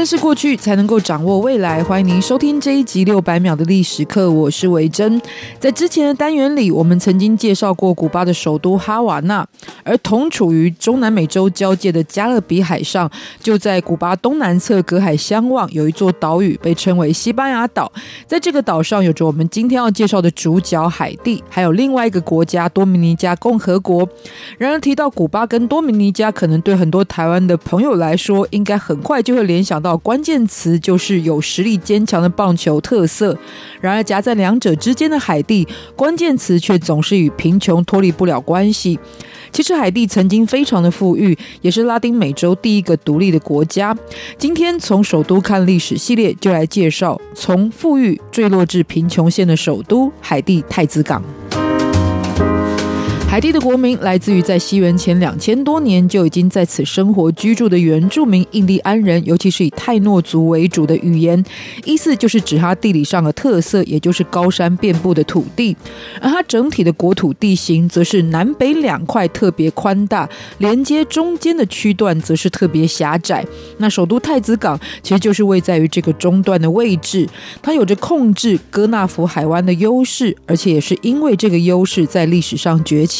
认识过去，才能够掌握未来。欢迎您收听这一集六百秒的历史课，我是维珍。在之前的单元里，我们曾经介绍过古巴的首都哈瓦那，而同处于中南美洲交界的加勒比海上，就在古巴东南侧隔海相望，有一座岛屿被称为西班牙岛。在这个岛上，有着我们今天要介绍的主角海地，还有另外一个国家多米尼加共和国。然而，提到古巴跟多米尼加，可能对很多台湾的朋友来说，应该很快就会联想到。关键词就是有实力坚强的棒球特色，然而夹在两者之间的海地，关键词却总是与贫穷脱离不了关系。其实海地曾经非常的富裕，也是拉丁美洲第一个独立的国家。今天从首都看历史系列就来介绍，从富裕坠落至贫穷线的首都海地太子港。海地的国名来自于在西元前两千多年就已经在此生活居住的原住民印第安人，尤其是以泰诺族为主的语言，意思就是指它地理上的特色，也就是高山遍布的土地。而它整体的国土地形则是南北两块特别宽大，连接中间的区段则是特别狭窄。那首都太子港其实就是位在于这个中段的位置，它有着控制哥纳福海湾的优势，而且也是因为这个优势在历史上崛起。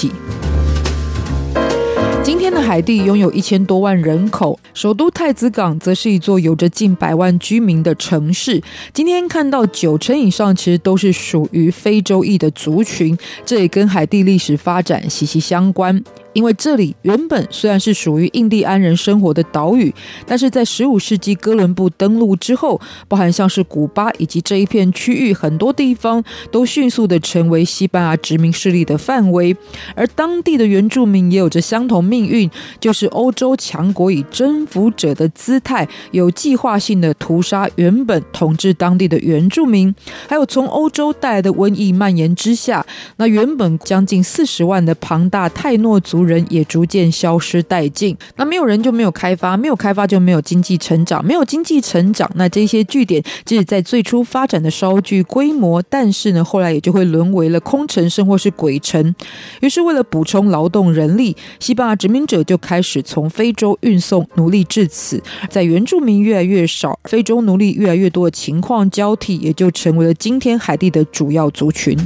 今天的海地拥有一千多万人口，首都太子港则是一座有着近百万居民的城市。今天看到九成以上其实都是属于非洲裔的族群，这也跟海地历史发展息息相关。因为这里原本虽然是属于印第安人生活的岛屿，但是在十五世纪哥伦布登陆之后，包含像是古巴以及这一片区域很多地方，都迅速的成为西班牙殖民势力的范围。而当地的原住民也有着相同命运，就是欧洲强国以征服者的姿态，有计划性的屠杀原本统治当地的原住民。还有从欧洲带来的瘟疫蔓延之下，那原本将近四十万的庞大泰诺族。人也逐渐消失殆尽。那没有人就没有开发，没有开发就没有经济成长，没有经济成长，那这些据点即使在最初发展的稍具规模，但是呢，后来也就会沦为了空城甚或是鬼城。于是，为了补充劳动人力，西班牙殖民者就开始从非洲运送奴隶至此。在原住民越来越少，非洲奴隶越来越多的情况交替，也就成为了今天海地的主要族群。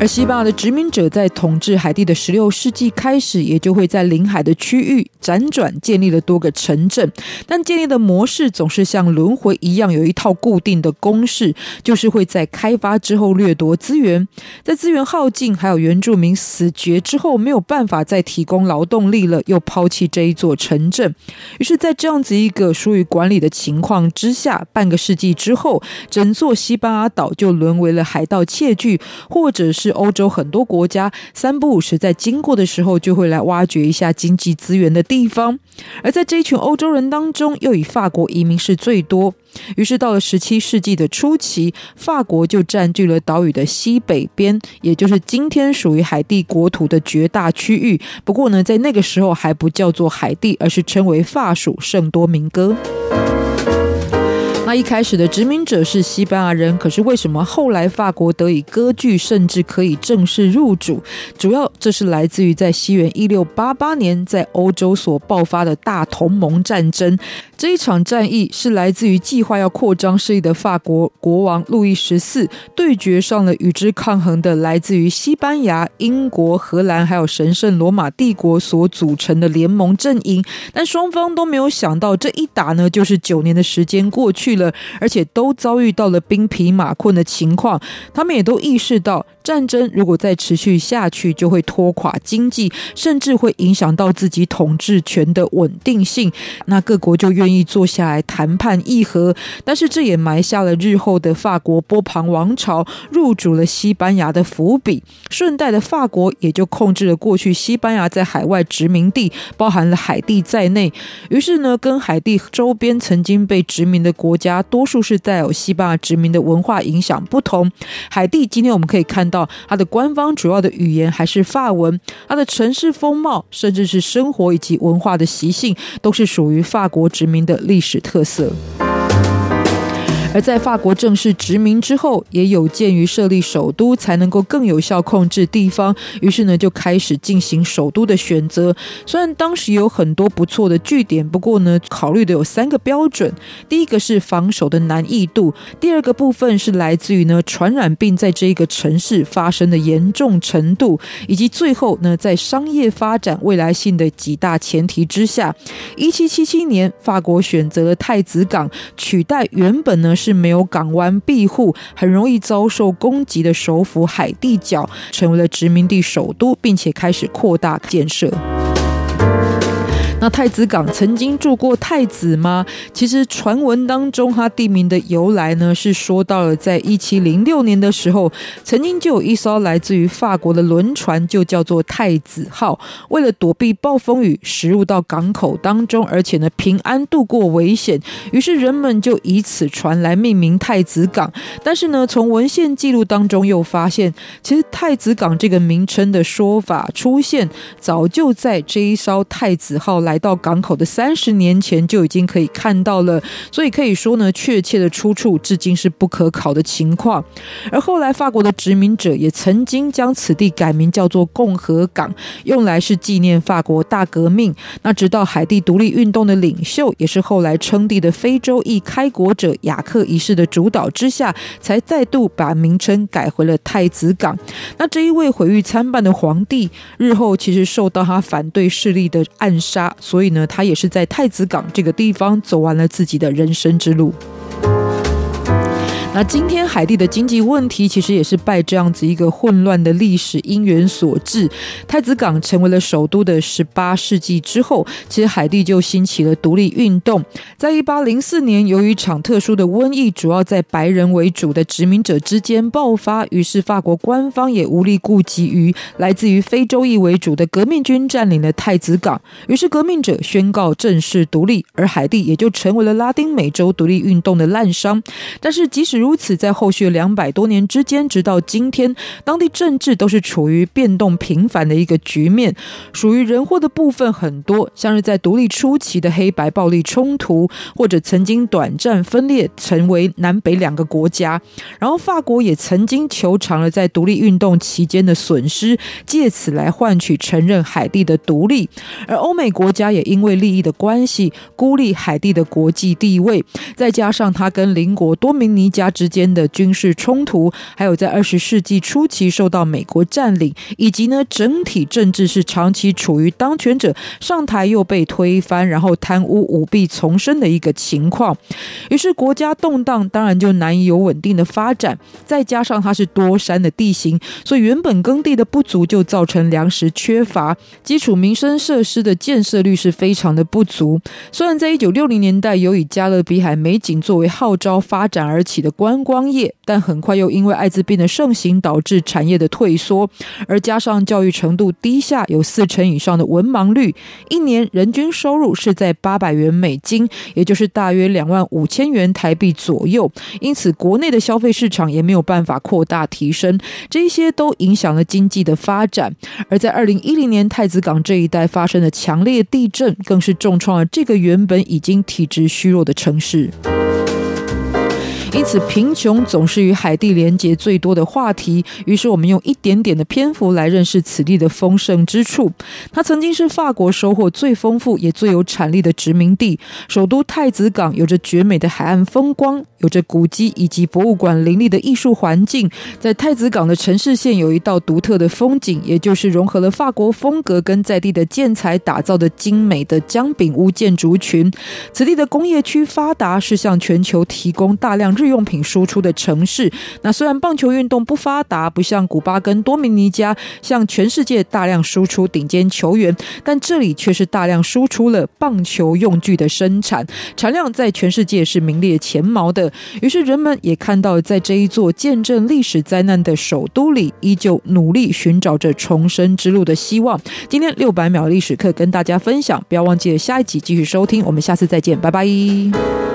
而西班牙的殖民者在统治海地的十六世纪开始，也就会在临海的区域辗转建立了多个城镇，但建立的模式总是像轮回一样，有一套固定的公式，就是会在开发之后掠夺资源，在资源耗尽，还有原住民死绝之后，没有办法再提供劳动力了，又抛弃这一座城镇。于是，在这样子一个疏于管理的情况之下，半个世纪之后，整座西班牙岛就沦为了海盗窃据，或者是。欧洲很多国家三不五时在经过的时候，就会来挖掘一下经济资源的地方。而在这一群欧洲人当中，又以法国移民是最多。于是到了十七世纪的初期，法国就占据了岛屿的西北边，也就是今天属于海地国土的绝大区域。不过呢，在那个时候还不叫做海地，而是称为法属圣多明哥。那一开始的殖民者是西班牙人，可是为什么后来法国得以割据，甚至可以正式入主？主要这是来自于在西元一六八八年在欧洲所爆发的大同盟战争。这一场战役是来自于计划要扩张势力的法国国王路易十四对决上了与之抗衡的来自于西班牙、英国、荷兰还有神圣罗马帝国所组成的联盟阵营。但双方都没有想到，这一打呢，就是九年的时间过去。而且都遭遇到了兵疲马困的情况，他们也都意识到战争如果再持续下去，就会拖垮经济，甚至会影响到自己统治权的稳定性。那各国就愿意坐下来谈判议和，但是这也埋下了日后的法国波旁王朝入主了西班牙的伏笔。顺带的，法国也就控制了过去西班牙在海外殖民地，包含了海地在内。于是呢，跟海地周边曾经被殖民的国家，多数是带有西班牙殖民的文化影响不同。海地今天我们可以看到，它的官方主要的语言还是法文，它的城市风貌，甚至是生活以及文化的习性，都是属于法国殖民的历史特色。而在法国正式殖民之后，也有鉴于设立首都才能够更有效控制地方，于是呢就开始进行首都的选择。虽然当时有很多不错的据点，不过呢考虑的有三个标准：第一个是防守的难易度；第二个部分是来自于呢传染病在这一个城市发生的严重程度，以及最后呢在商业发展未来性的几大前提之下，一七七七年法国选择了太子港取代原本呢。是没有港湾庇护，很容易遭受攻击的首府海地角，成为了殖民地首都，并且开始扩大建设。那太子港曾经住过太子吗？其实传闻当中，它地名的由来呢，是说到了在一七零六年的时候，曾经就有一艘来自于法国的轮船，就叫做太子号，为了躲避暴风雨，驶入到港口当中，而且呢平安度过危险，于是人们就以此船来命名太子港。但是呢，从文献记录当中又发现，其实太子港这个名称的说法出现，早就在这一艘太子号来到港口的三十年前就已经可以看到了，所以可以说呢，确切的出处至今是不可考的情况。而后来法国的殖民者也曾经将此地改名叫做共和港，用来是纪念法国大革命。那直到海地独立运动的领袖，也是后来称帝的非洲裔开国者雅克一世的主导之下，才再度把名称改回了太子港。那这一位毁誉参半的皇帝，日后其实受到他反对势力的暗杀。所以呢，他也是在太子港这个地方走完了自己的人生之路。那今天海地的经济问题，其实也是拜这样子一个混乱的历史因缘所致。太子港成为了首都的十八世纪之后，其实海地就兴起了独立运动。在一八零四年，由于一场特殊的瘟疫，主要在白人为主的殖民者之间爆发，于是法国官方也无力顾及于来自于非洲裔为主的革命军占领了太子港，于是革命者宣告正式独立，而海地也就成为了拉丁美洲独立运动的滥觴。但是即使如如此，在后续两百多年之间，直到今天，当地政治都是处于变动频繁的一个局面。属于人祸的部分很多，像是在独立初期的黑白暴力冲突，或者曾经短暂分裂成为南北两个国家。然后法国也曾经求偿了在独立运动期间的损失，借此来换取承认海地的独立。而欧美国家也因为利益的关系，孤立海地的国际地位，再加上他跟邻国多明尼加。之间的军事冲突，还有在二十世纪初期受到美国占领，以及呢整体政治是长期处于当权者上台又被推翻，然后贪污舞弊丛生的一个情况。于是国家动荡，当然就难以有稳定的发展。再加上它是多山的地形，所以原本耕地的不足就造成粮食缺乏，基础民生设施的建设率是非常的不足。虽然在一九六零年代有以加勒比海美景作为号召发展而起的观光业，但很快又因为艾滋病的盛行导致产业的退缩，而加上教育程度低下，有四成以上的文盲率，一年人均收入是在八百元美金，也就是大约两万五千元台币左右。因此，国内的消费市场也没有办法扩大提升，这些都影响了经济的发展。而在二零一零年太子港这一带发生的强烈地震，更是重创了这个原本已经体质虚弱的城市。因此，贫穷总是与海地连结最多的话题。于是，我们用一点点的篇幅来认识此地的丰盛之处。它曾经是法国收获最丰富也最有产力的殖民地。首都太子港有着绝美的海岸风光，有着古迹以及博物馆林立的艺术环境。在太子港的城市线有一道独特的风景，也就是融合了法国风格跟在地的建材打造的精美的姜饼屋建筑群。此地的工业区发达，是向全球提供大量。日用品输出的城市。那虽然棒球运动不发达，不像古巴跟多米尼加向全世界大量输出顶尖球员，但这里却是大量输出了棒球用具的生产，产量在全世界是名列前茅的。于是人们也看到，在这一座见证历史灾难的首都里，依旧努力寻找着重生之路的希望。今天六百秒历史课跟大家分享，不要忘记了下一集继续收听，我们下次再见，拜拜。